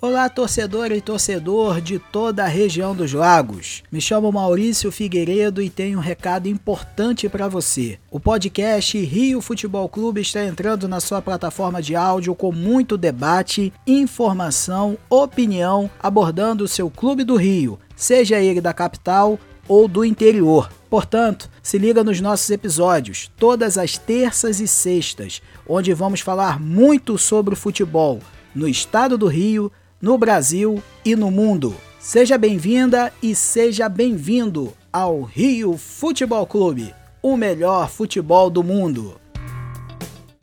Olá, torcedor e torcedor de toda a região dos lagos. Me chamo Maurício Figueiredo e tenho um recado importante para você. O podcast Rio Futebol Clube está entrando na sua plataforma de áudio com muito debate, informação, opinião, abordando o seu clube do Rio, seja ele da capital ou do interior. Portanto, se liga nos nossos episódios, todas as terças e sextas, onde vamos falar muito sobre o futebol no estado do Rio no Brasil e no mundo. Seja bem-vinda e seja bem-vindo ao Rio Futebol Clube, o melhor futebol do mundo.